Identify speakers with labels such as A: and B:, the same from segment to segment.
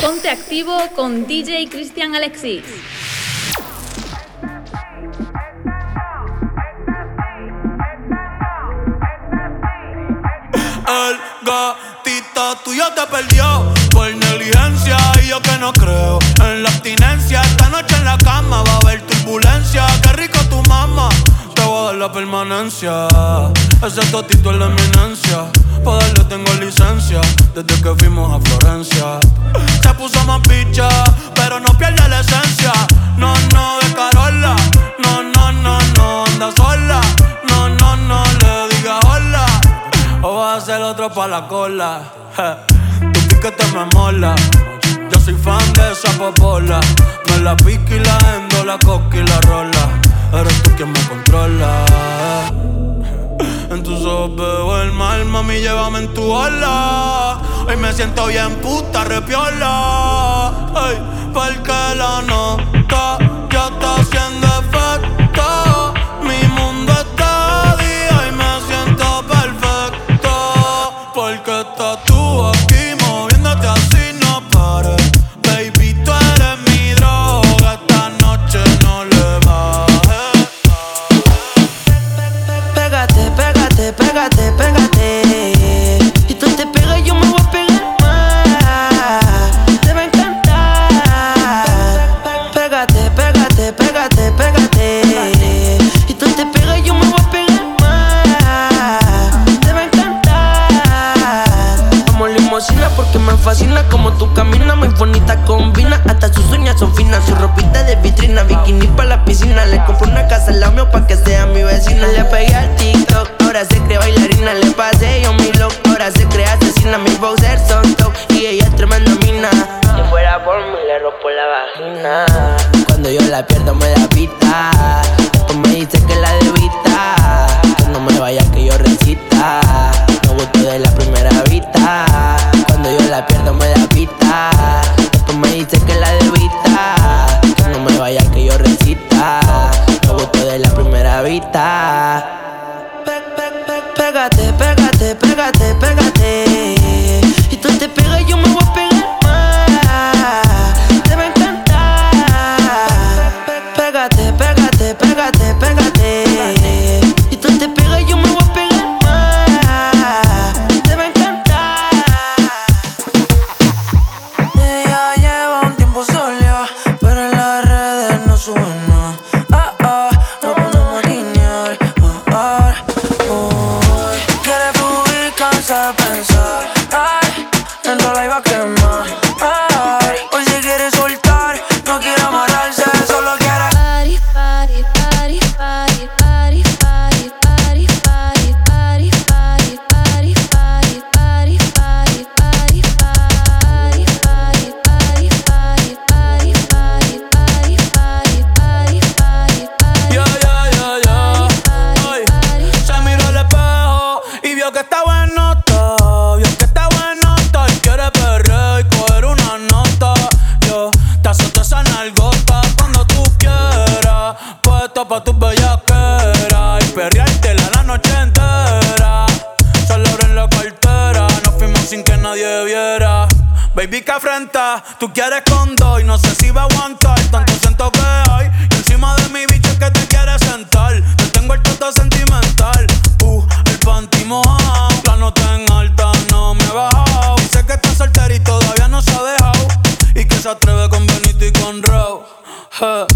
A: Ponte activo con DJ Cristian Alexis.
B: El gatito tuyo te perdió por negligencia y yo que no creo en la abstinencia. Esta noche en la cama va a haber turbulencia. Qué rico tu mamá, la permanencia. Ese totito es la eminencia. Para darle tengo licencia desde que fuimos a Florencia. Se puso más picha, pero no pierde la esencia. No, no, de Carola. No, no, no, no, anda sola. No, no, no, le diga hola. O vas a ser otro pa' la cola. Tu piquete me mola. Yo soy fan de esa popola. Me la pique y la endo, la coca y la rola. Eres tú quien me controla. En tus ojos veo el mal, mami, llévame en tu ola. Hoy me siento bien puta, repiola. Ay, porque la nota ya está haciendo efecto.
C: Fascina como tú caminas, muy bonita combina. Hasta sus uñas son finas, su ropita de vitrina, bikini para la piscina. Le compro una casa al mío pa' que sea mi vecina. Le pegué al TikTok, ahora se cree bailarina. Le pasé yo mi look, ahora se cree asesina. Mis bowsers son top y ella es tremenda mina. Si fuera por mí, le rompo la vagina. Cuando yo la pierdo, me da pita.
B: Baby, que afrenta, tú quieres con dos y no sé si va a aguantar tanto siento que hay. Y encima de mi bicho es que te quieres sentar. Te tengo el toto sentimental. Uh, el panty mojado. La nota en alta no me he bajado. Dice que está soltera y todavía no se ha dejado. Y que se atreve con Benito y con. Je.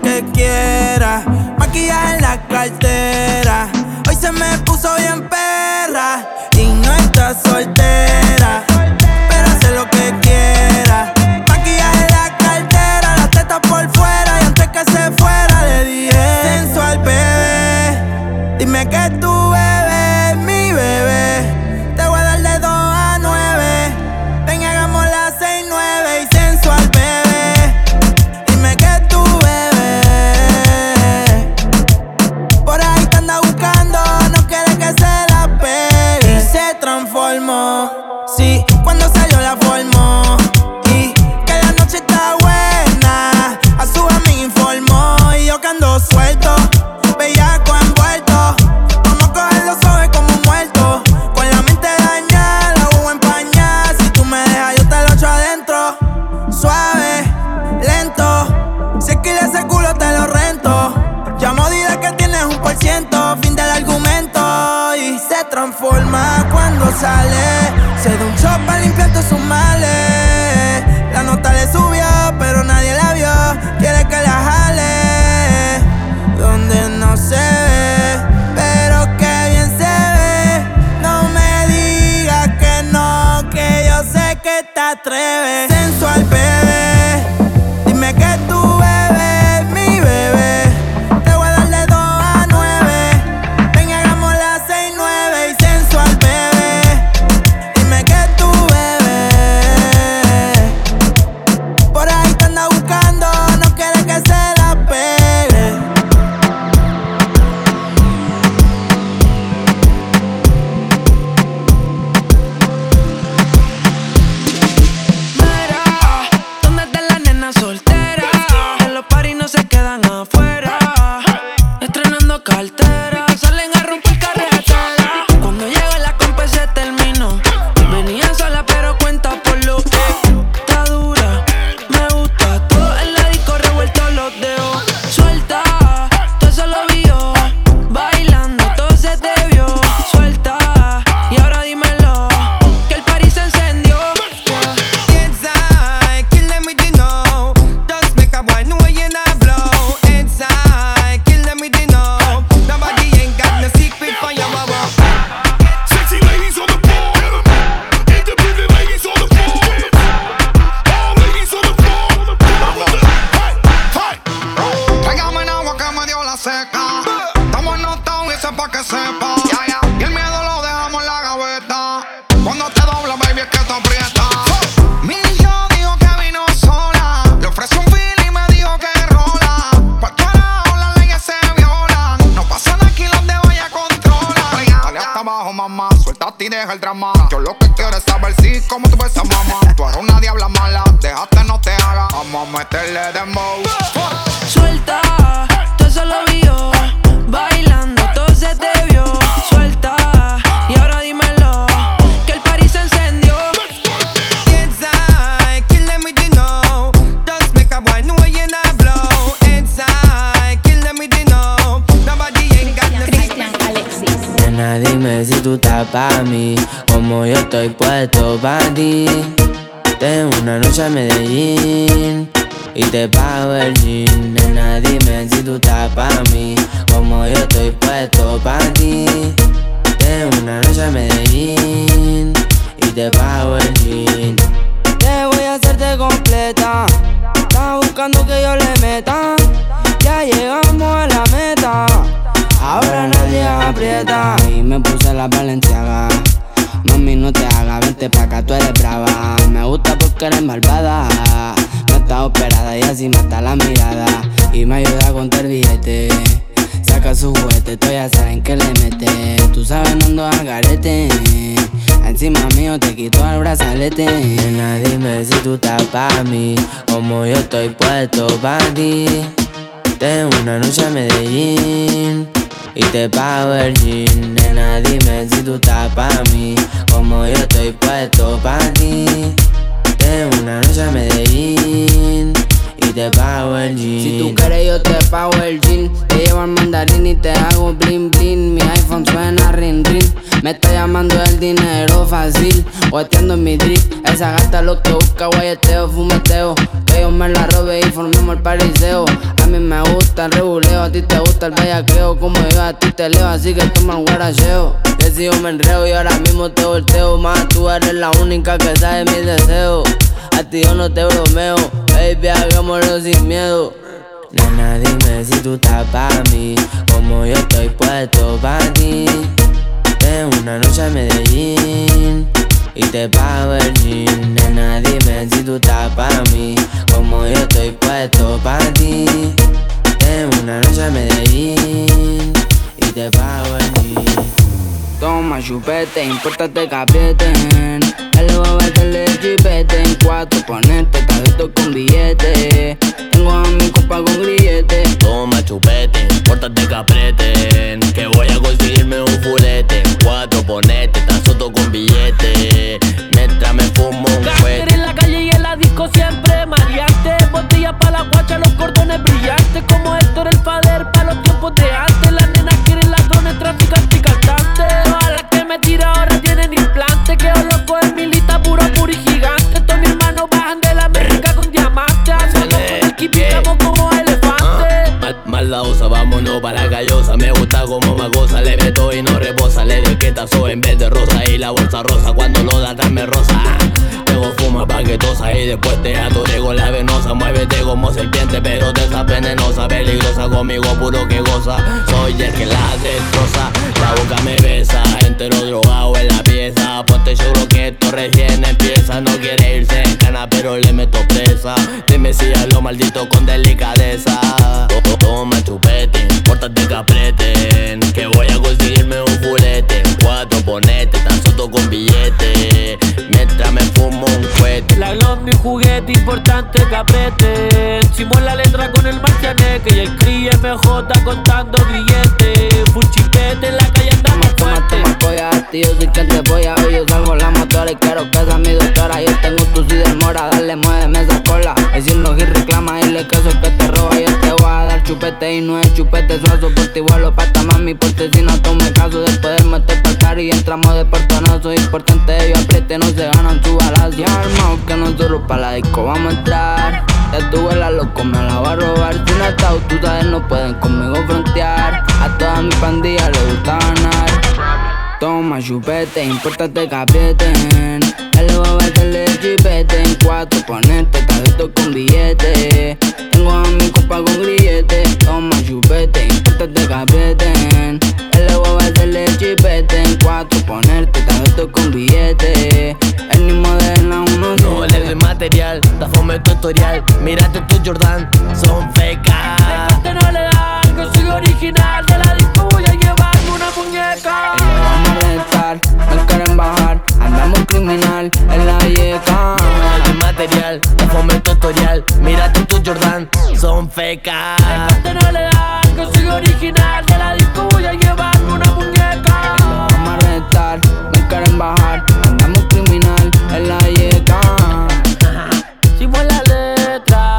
C: que
D: quiera. Maquillaje en la cartera. Hoy se me puso bien perra y no
E: está soltera.
F: si tú
G: estás para mí, como yo estoy puesto para ti. Tengo una noche a Medellín y te pago el jean. Te voy a hacerte completa, estás buscando que yo le meta. Ya llegamos a la meta, ahora nadie aprieta. Y me puse la valenciaga. Mami, no te hagas, vente pa' acá, tú eres brava. Me gusta porque eres malvada no está operada y así mata la mirada y me ayuda a contar billete. Saca su juguete, tú ya saben que le mete. Tú sabes, no ando al garete. Ah, encima mío te quito el brazalete. Nena, dime si tú estás pa' mí, como yo estoy puesto pa' ti. Tengo una noche a Medellín y te pago el jean. Nena, dime si tú estás pa' mí, como yo estoy puesto pa' ti de una noche a Medellín si tú quieres, yo te pago el jean. Te llevo al mandarín y te hago bling bling. Mi iPhone suena ring ring. Me está llamando el dinero fácil. O atiendo mi drip. Esa gata es lo que busca guayeteo, fumeteo. Que yo me la robe y formemos el pariseo. A mí me gusta el rebuleo, a ti te gusta el bellaqueo. Como yo a ti te leo, así que toma el guaracheo. Decido me enreo y ahora mismo te volteo. Más tú eres la única que sabe mis deseos. A ti yo no te bromeo, baby, hagámoslo sin miedo. Nena, dime si tú estás pa' mí, como yo estoy puesto pa' ti. Ven una noche a Medellín y te pago el jean. Nena, dime si tú estás pa' mí, como yo estoy puesto pa' ti. Ven una noche a Medellín y te pago el jean. Toma chupete, importate que aprieten El bebé le chipete En cuatro ponerte, tabito con billete. Tengo a mi compa con grillete.
H: Toma chupete, pórtate que Que voy a conseguirme un fulete Cuatro ponete, tan soto con billete
E: en
H: vez de rosa Y la bolsa rosa cuando lo da me rosa. Luego fuma paquetosa y después te atore con la venosa. Muévete como serpiente pero te estás venenosa Peligrosa. Conmigo puro que goza. Soy el que la destroza. La boca me besa, entero drogado en la pieza. Ponte seguro que esto recién empieza. No quiere irse en cana pero le meto presa. Dime si a lo maldito con delicadeza. To- to- Toma chupete, pórtate que Cuatro ponete, tan soto con billete. Mientras me fumo un cohete.
E: La mi juguete importante que aprieten Simón la letra con el marcianeque Y el cri MJ contando grilletes Full chipete en la calle andamos
G: Polla, tío, soy quien te polla Hoy yo salgo la motora y quiero que sea mi doctora. Yo tengo tu si demora, dale, muéveme esa cola. Decirlo y reclama, dile que soy que te roba. Yo te voy a dar chupete y no es chupete Suazo por ti vuelo pa' esta mami Porque si no tome caso después de meter pa'l car Y entramos de portonazo. Importante yo apriete, no se ganan su balazo. Ya armado que nosotros pa' la disco vamos a entrar. Ya tuve la loco, me la va a robar. Si no está tú sabes, no pueden conmigo frontear. A toda mi pandilla le gusta ganar Toma chupete, importate que aprieten El bebé le chipete En cuatro ponerte, tabito con billete. Tengo a mi compa con grillete Toma chupete, importate que aprieten El bebé le chipete En cuatro ponerte, tabito con billete. El ni moderna uno
H: No vale de material, da fome tutorial. Mírate tu Jordan, son fecas son fecas.
E: No le dan, que soy original De la disco voy a llevarme una muñeca.
G: Vamos a rentar, no quieren bajar Andamos criminal en la yeca
E: Hicimos la letra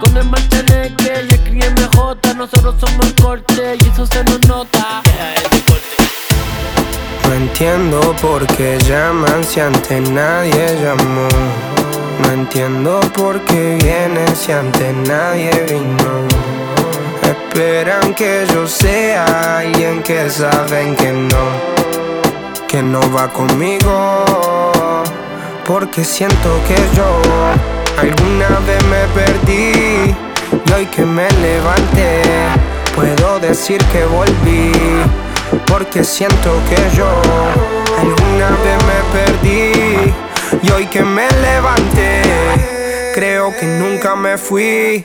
E: Con el marchaneque y el cri MJ Nosotros somos el corte y eso se nos nota.
I: No entiendo por qué llaman si antes nadie llamó. No entiendo por qué vienen si antes nadie vino. Esperan que yo sea alguien que saben que no, que no va conmigo. Porque siento que yo alguna vez me perdí y hoy que me levanté puedo decir que volví. Porque siento que yo alguna vez me perdí y hoy que me levanté creo que nunca me fui.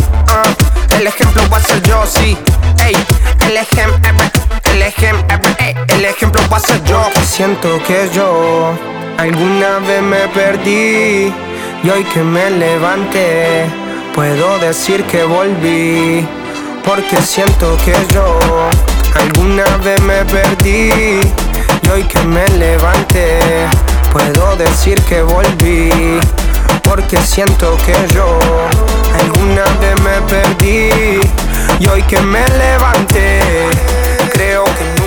I: El ejemplo va a ser yo, sí. Ey, el ejemplo, el ejemplo, el ejemplo va a ser yo. Siento que yo alguna vez me perdí y hoy que me levanté puedo decir que volví. Porque siento que yo alguna vez me perdí y hoy que me levanté puedo decir que volví. Porque siento que yo alguna vez me perdí y hoy que me levanté creo que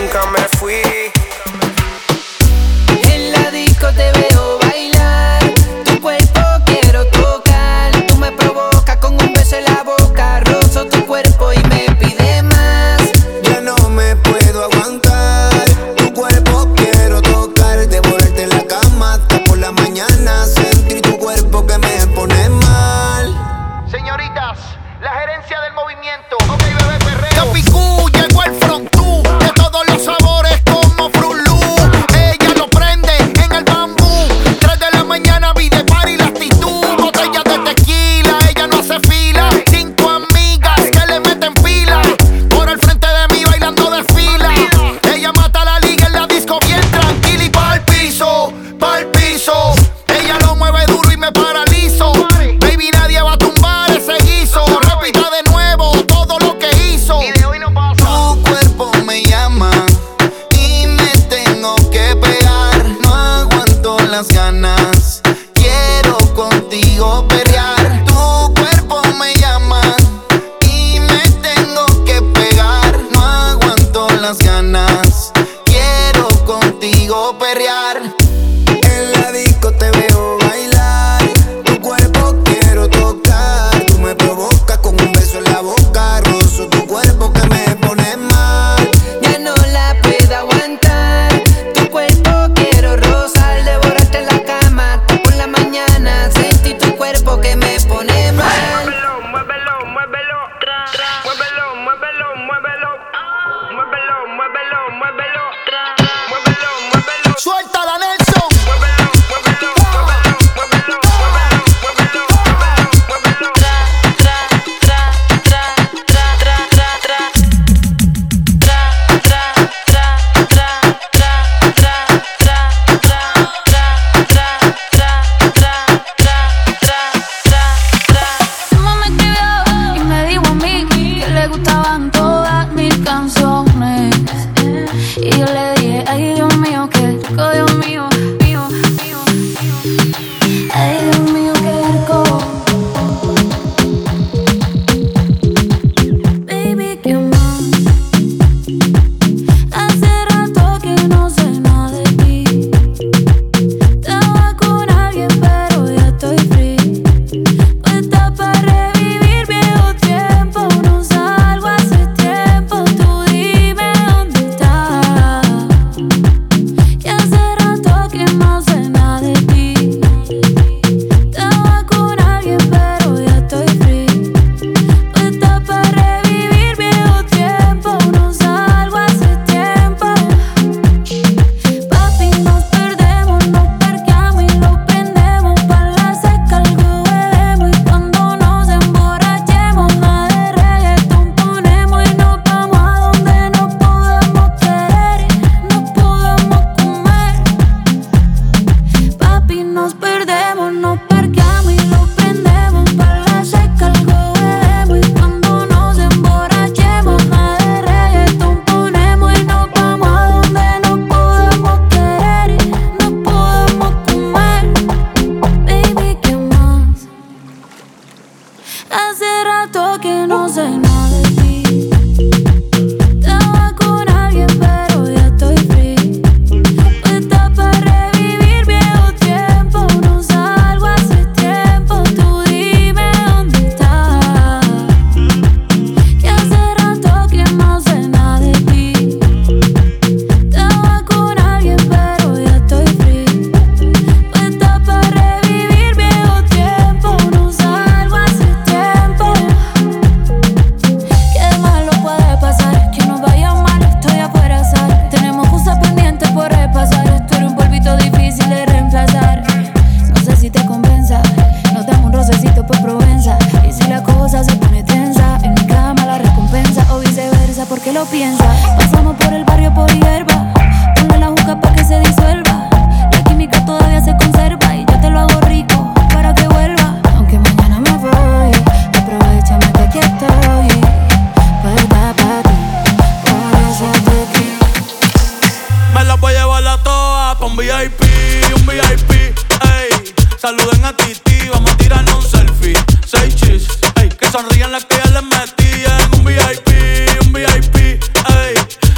B: saluden a Titi. Vamos a tirarnos un selfie. Seis chis, ey, que sonrían las que ya les metí en un VIP, un VIP, ey.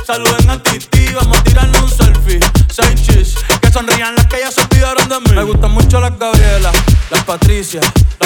B: Saluden a Titi, vamos a tirarnos un selfie. Seis chis, que sonrían las que ya se olvidaron de mí. Me gustan mucho las Gabriela, las Patricia, las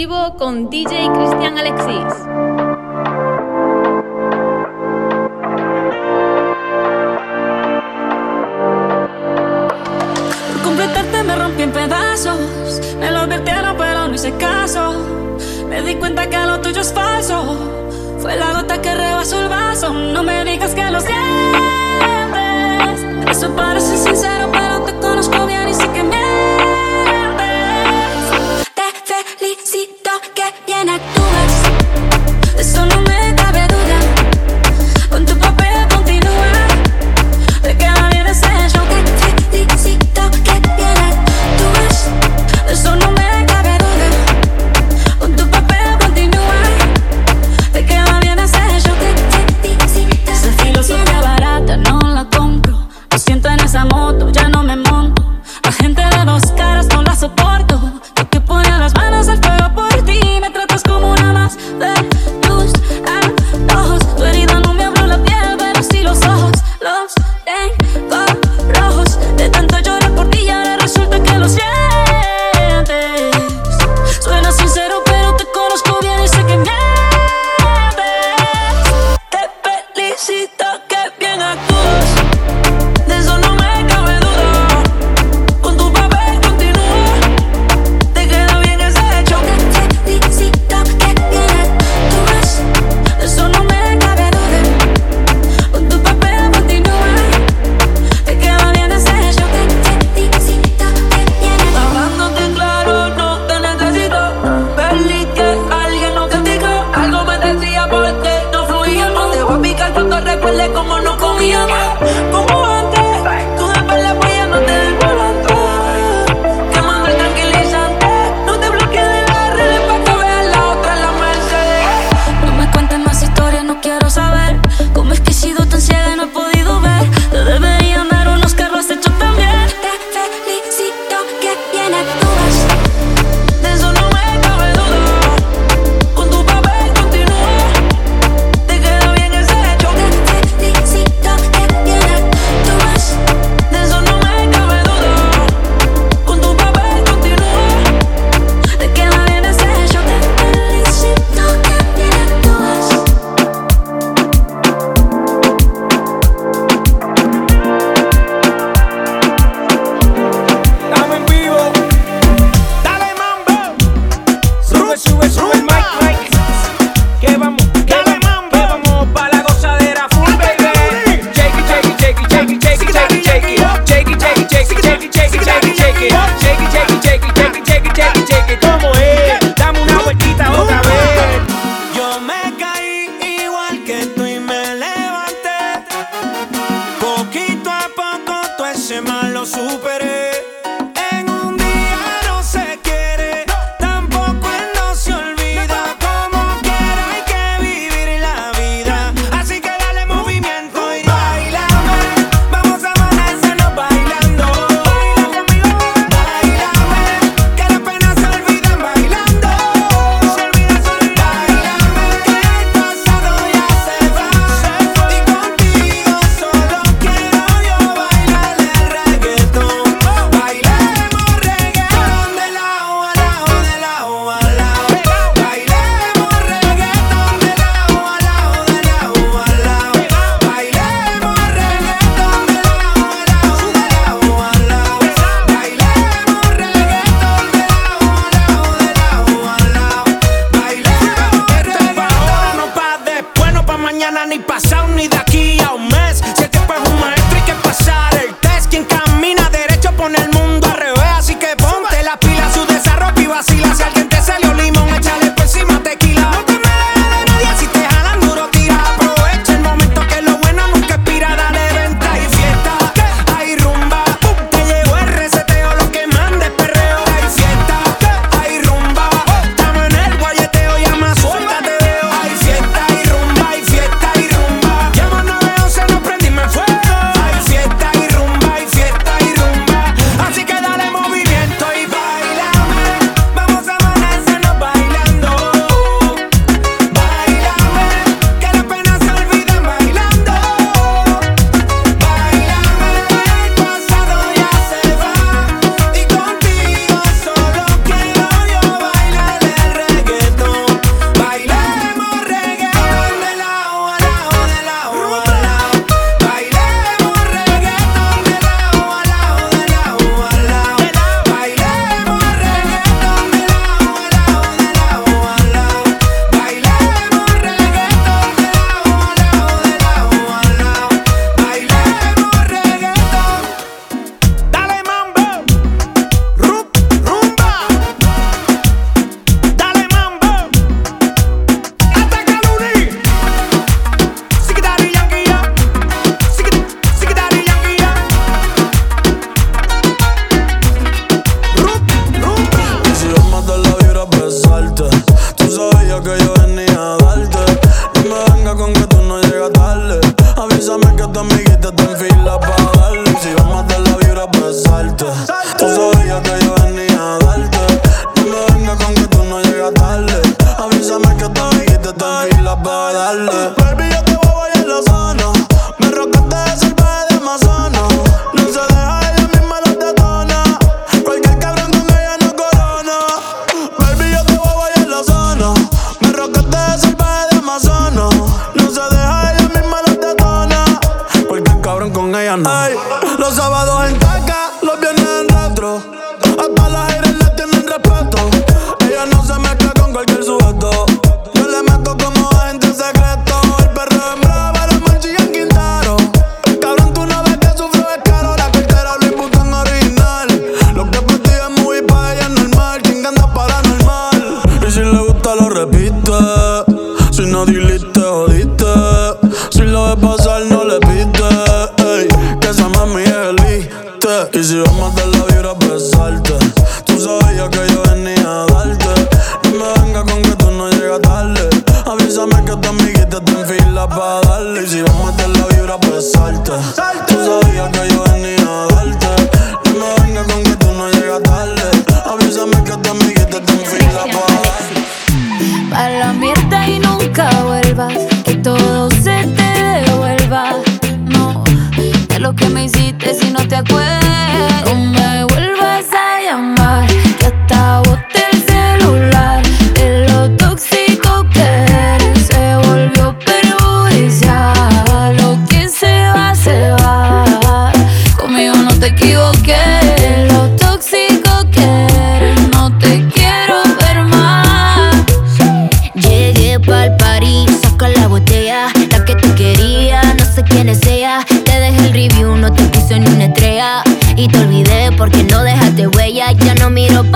A: vivo con DJ Cristian Alexis.
J: Me lo advirtieron pero no hice caso. Me di cuenta que lo tuyo es falso. Fue la gota que rebasó el vaso. No me digas que lo sientes. Eso parece sincero pero te conozco bien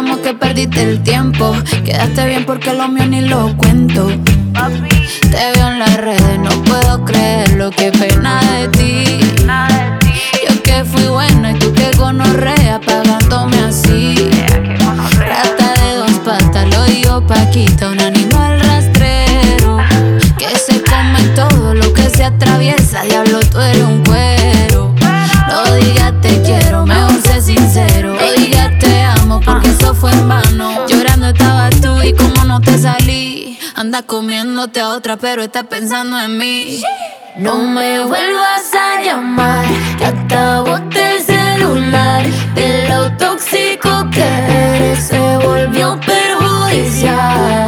K: como que perdiste el tiempo. Quedaste bien porque lo mío ni lo cuento. Te veo en las redes, no puedo creer lo que pena de ti. Yo que fui bueno y tú que gonorrea pagándome así. Rata de dos patas, lo digo Paquita, un animal rastrero. Que se come todo lo que se atraviesa, diablo, tú eres un comiéndote a otra, pero estás pensando en mí. No me vuelvas a llamar, ya te el celular. De lo tóxico que eres se volvió perjudicial.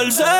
K: perder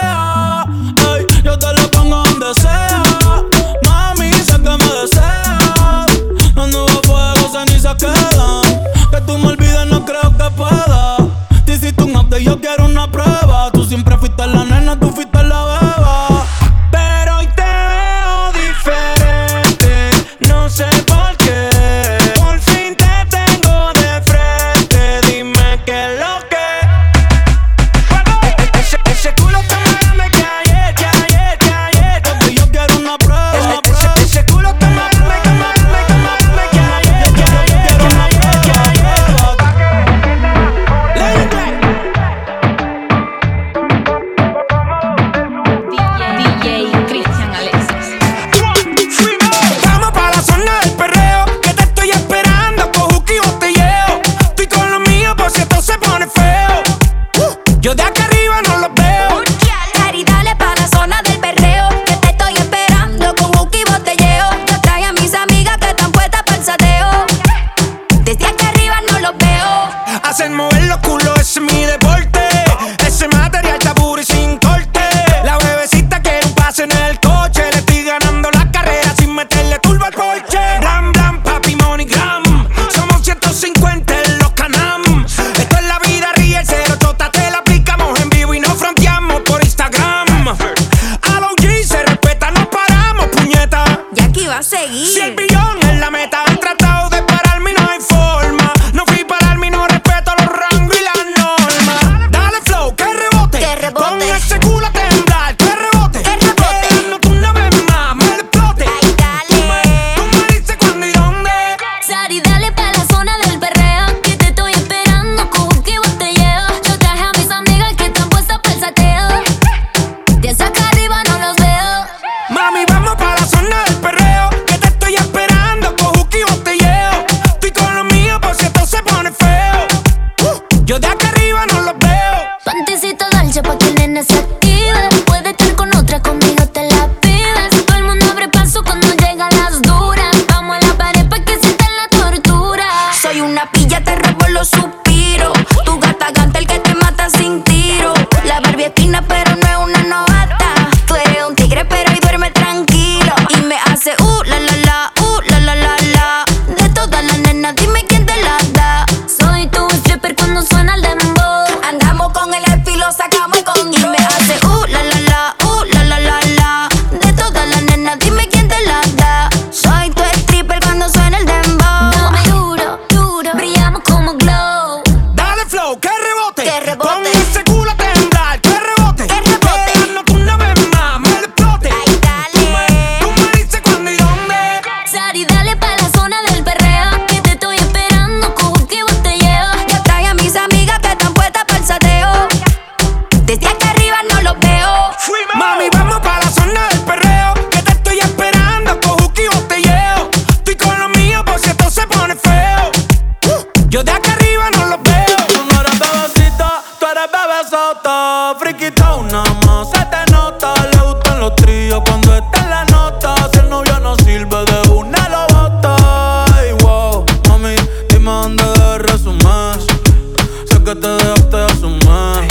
K: te
L: asumé.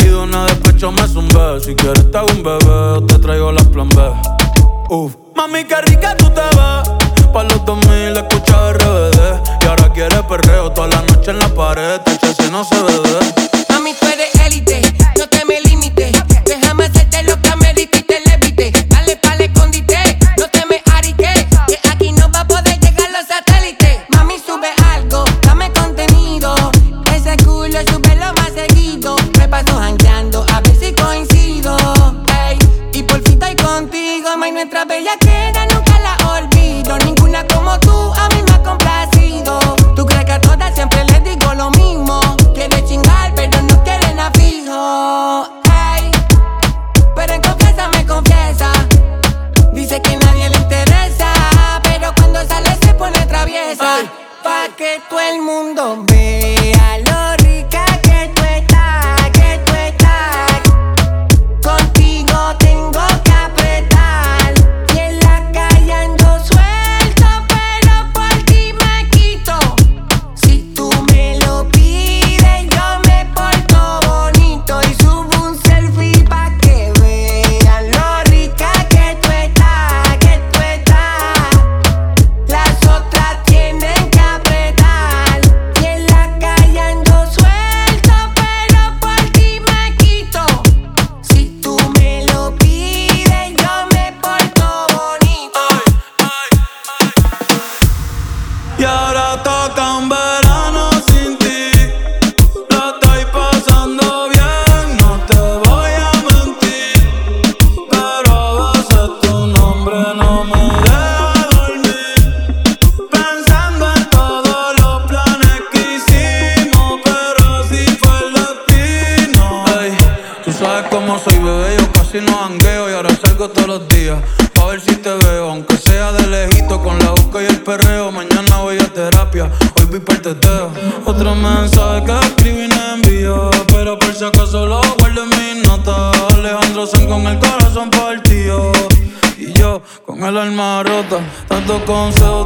L: Y
M: de una despecho me zumbé. Si
L: quieres te hago un bebé, te
M: traigo las plan B. Uf. Mami,
L: qué
B: rica tú te ves. Pa' los 2000 escucha RBD. Y ahora quieres perreo toda la noche en la pared. Te si no se ve.
N: Mami, tú eres élite, no te me limites. Déjame hacerte lo que amerita y te le Bellaquera nunca la olvido. Ninguna como tú a mí me ha complacido. Tú crees que a todas siempre les digo lo mismo. Quieren chingar, pero no quieren nada fijo. Hey, pero en confianza me confiesa. Dice que nadie le interesa. Pero cuando sale se pone traviesa. Pa' que todo el mundo
B: con so.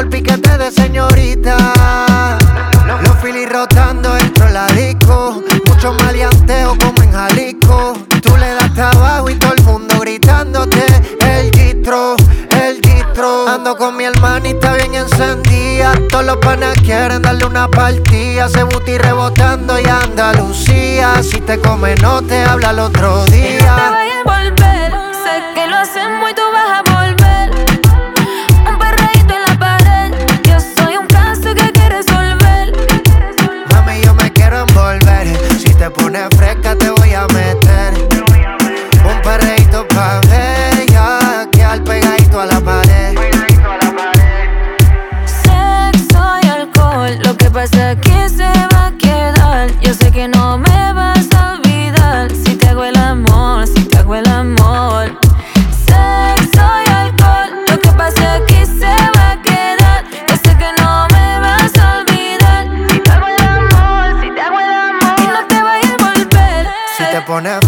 B: el
O: piquete de señorita. Los filis rotando el troladico. Mucho maleanteo como en Jalisco. Tú le das trabajo y todo el mundo gritándote. El gistro, el gistro. Ando con mi hermanita bien encendida. Todos los panas quieren darle una partida. Se buti rebotando y Andalucía. Si te come, no te habla el otro
P: día. No te voy a volver.
O: pones fresca te voy a meter. Un perreíto pa' ver ya que al pegadito a la pared.
P: Sexo y alcohol, lo que pasa es que se va a quedar. Yo sé que no gonna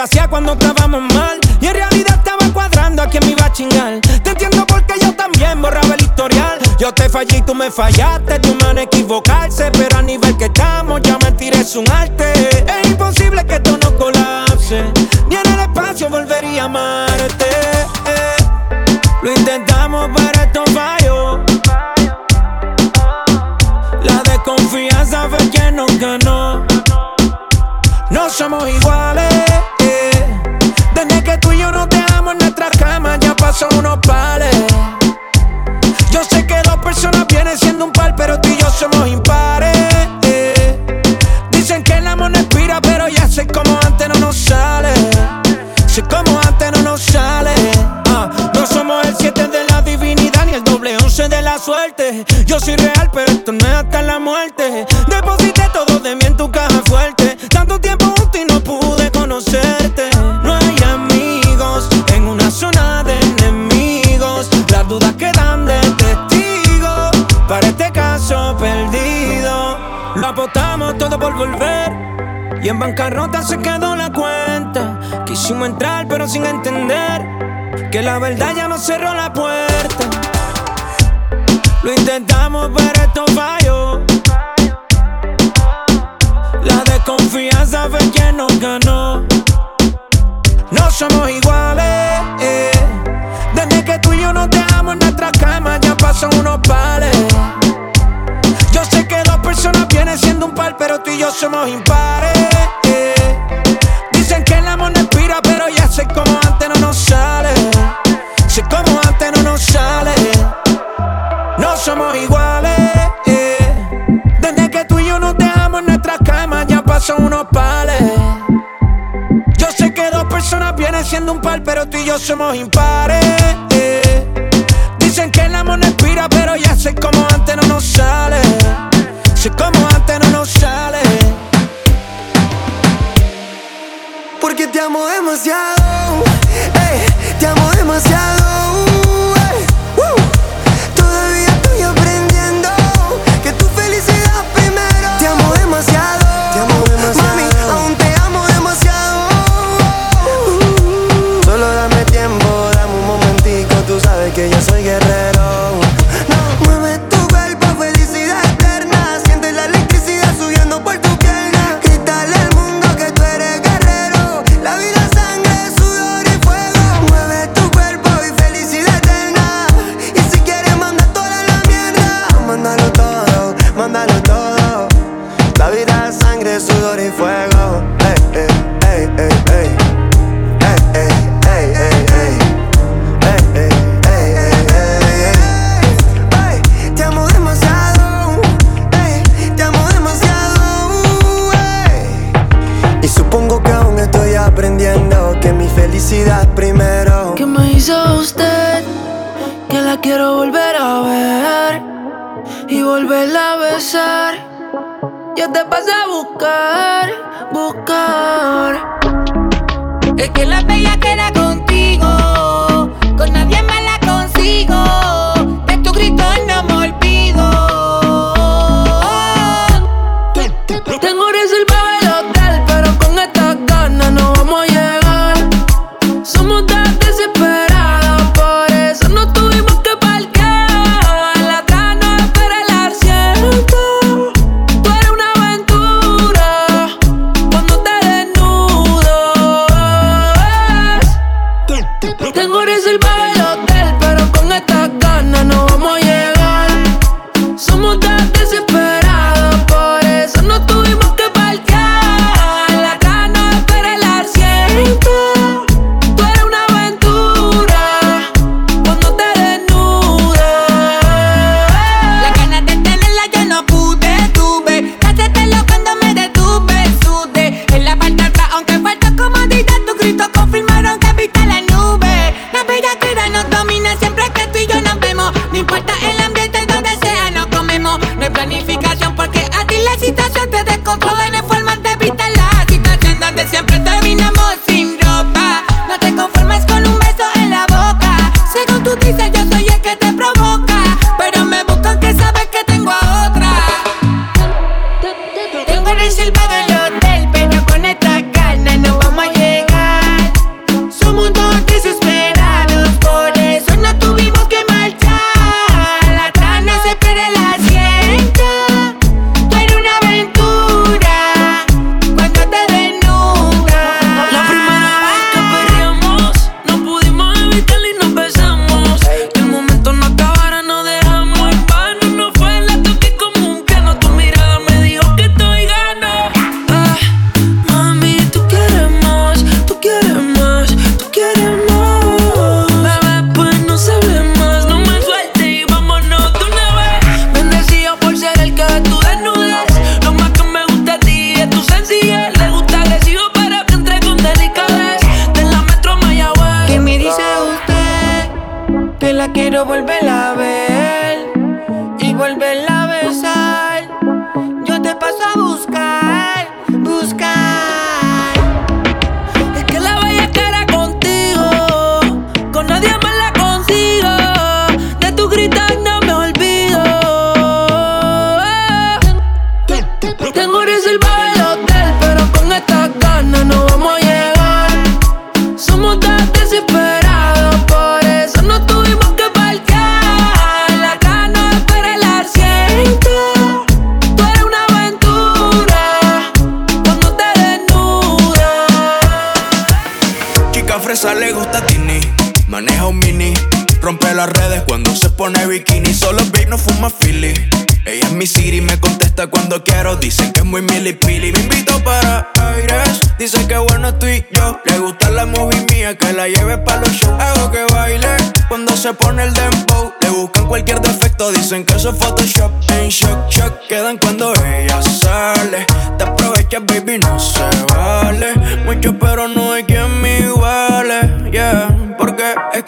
P: que
K: hacía cuando estábamos mal. Y en realidad estaba cuadrando a quién me iba a chingar. Te entiendo porque yo también borraba el historial. Yo te fallé y tú me fallaste. Tu mano equivocarse. Pero a nivel que estamos, ya mentir es un arte. Es imposible que esto no colapse. Ni en el espacio volvería a amarte. eh. Lo intentamos, pero esto falló. La desconfianza fue quien nos ganó. No somos iguales. Pasó unos pales. Yo sé que dos personas vienen siendo un par, pero tú y yo somos impares. Dicen que el amor no expira, pero ya sé como antes no nos sale. Sé como antes no nos sale. Ah, no somos el 7 de la divinidad ni el doble 11 de la suerte. Yo soy real, pero esto no es hasta la muerte. Deposité todo de mí en tu caja en bancarrota se quedó la cuenta. Quisimos entrar pero sin entender que la verdad ya nos cerró la puerta. Lo intentamos pero esto falló. La desconfianza fue quien nos ganó. No somos iguales. eh. Desde que tú y yo nos dejamos en nuestra cama ya pasan unos pales. Personas vienen siendo un par, pero tú y yo somos impares. Dicen que el amor no expira, pero ya sé como antes no nos sale. Sé como antes no nos sale. No somos iguales. Desde que tú y yo nos dejamos en nuestra cama, ya pasan unos pales. Yo sé que dos personas vienen siendo un par, pero tú y yo somos impares. Dicen que el amor no expira, pero ya sé como antes no nos sale. Sé como antes no nos sale.
Q: Porque te amo demasiado, ey, te amo demasiado. Te
J: pasé a buscar, buscar.
N: Es que la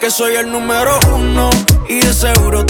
J: que
B: soy el número uno. Y de seguro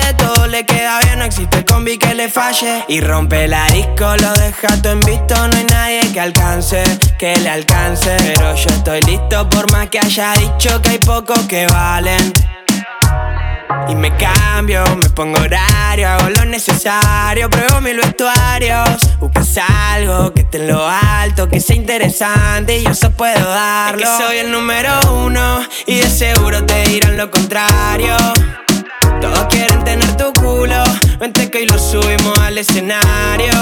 R: flashes Todo le queda bien, no existe combi que le falle. Y rompe la disco, lo deja todo en visto No hay nadie que alcance, que le alcance. Pero yo estoy listo por más que haya dicho que hay pocos que valen y me cambio, me pongo horario, hago lo necesario, pruebo mil vestuarios. Buscas algo que esté en lo alto, que sea interesante y yo eso puedo darlo. Es que soy el número uno y de seguro te dirán lo contrario. Todos quieren tener tu culo, vente que hoy lo subimos al escenario.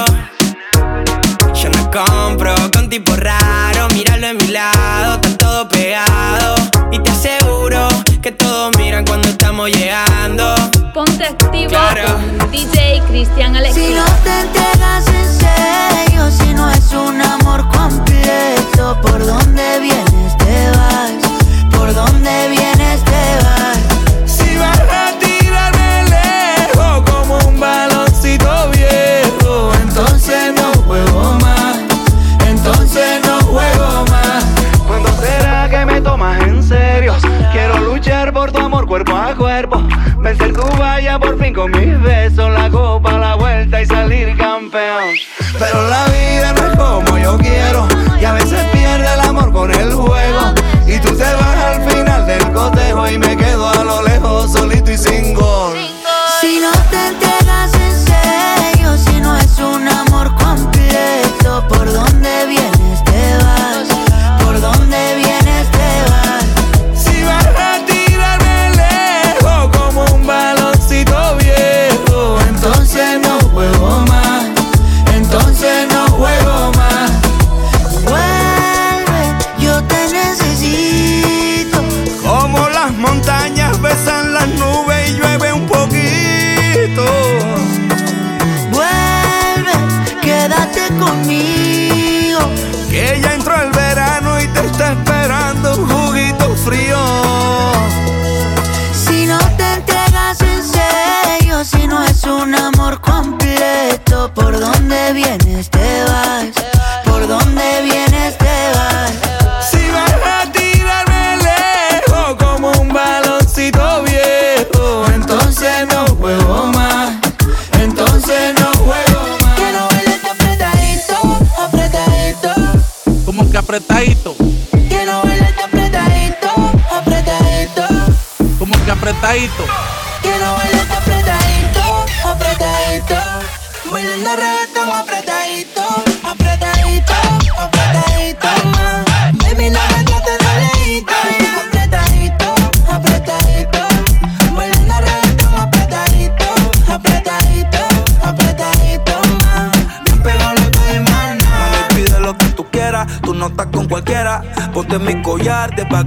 R: Yo no compro con tipo raro, míralo en mi lado, están todos pegados. Y te aseguro que todos miran cuando estamos llegando.
A: Ponte activo
R: Claro.
A: con DJ Cristian Alexis.
D: Si no te entregas en serio, si no es un amor completo, ¿por dónde vienes te vas? ¿Por dónde vienes te vas?
S: Por tu amor cuerpo a cuerpo, vencer tu valla por fin con mis besos, la copa, la vuelta y salir campeón. Pero la vida no es como yo quiero, y a veces pierde el amor con el juego. Y tú te vas al final del cotejo y me quedo a lo lejos solito y sin gol.
D: Si no te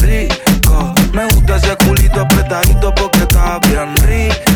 T: rico. Me gusta ese culito apretadito porque está bien rico.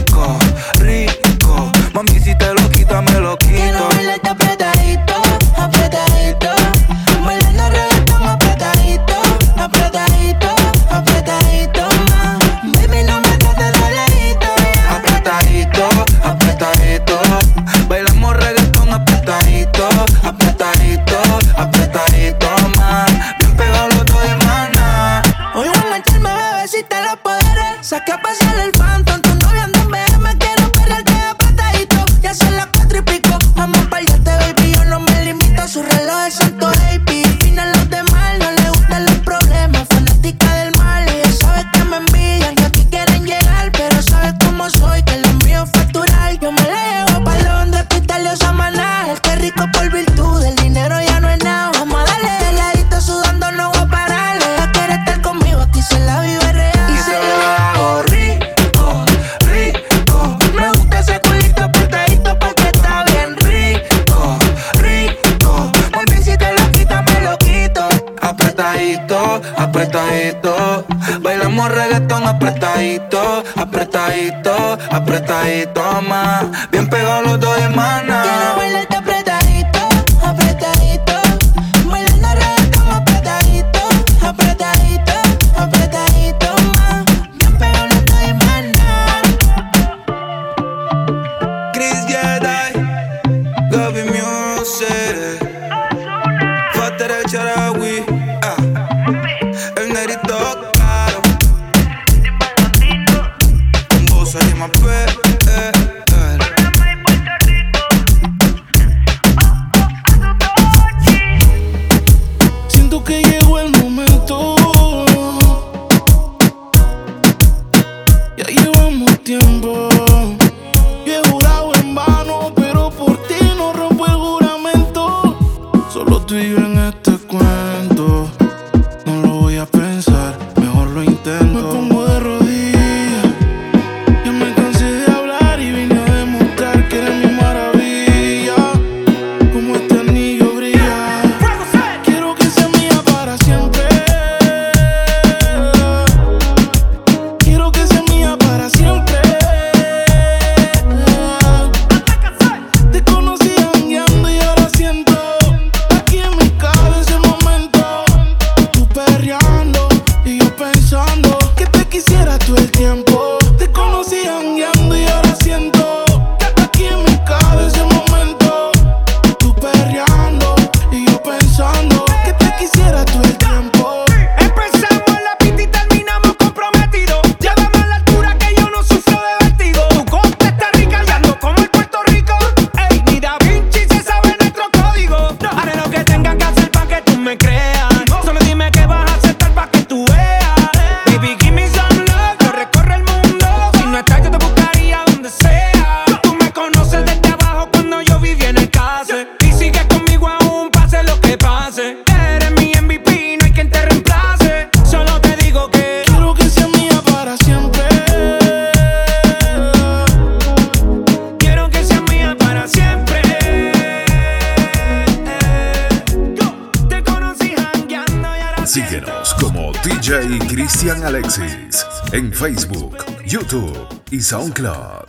U: SoundCloud.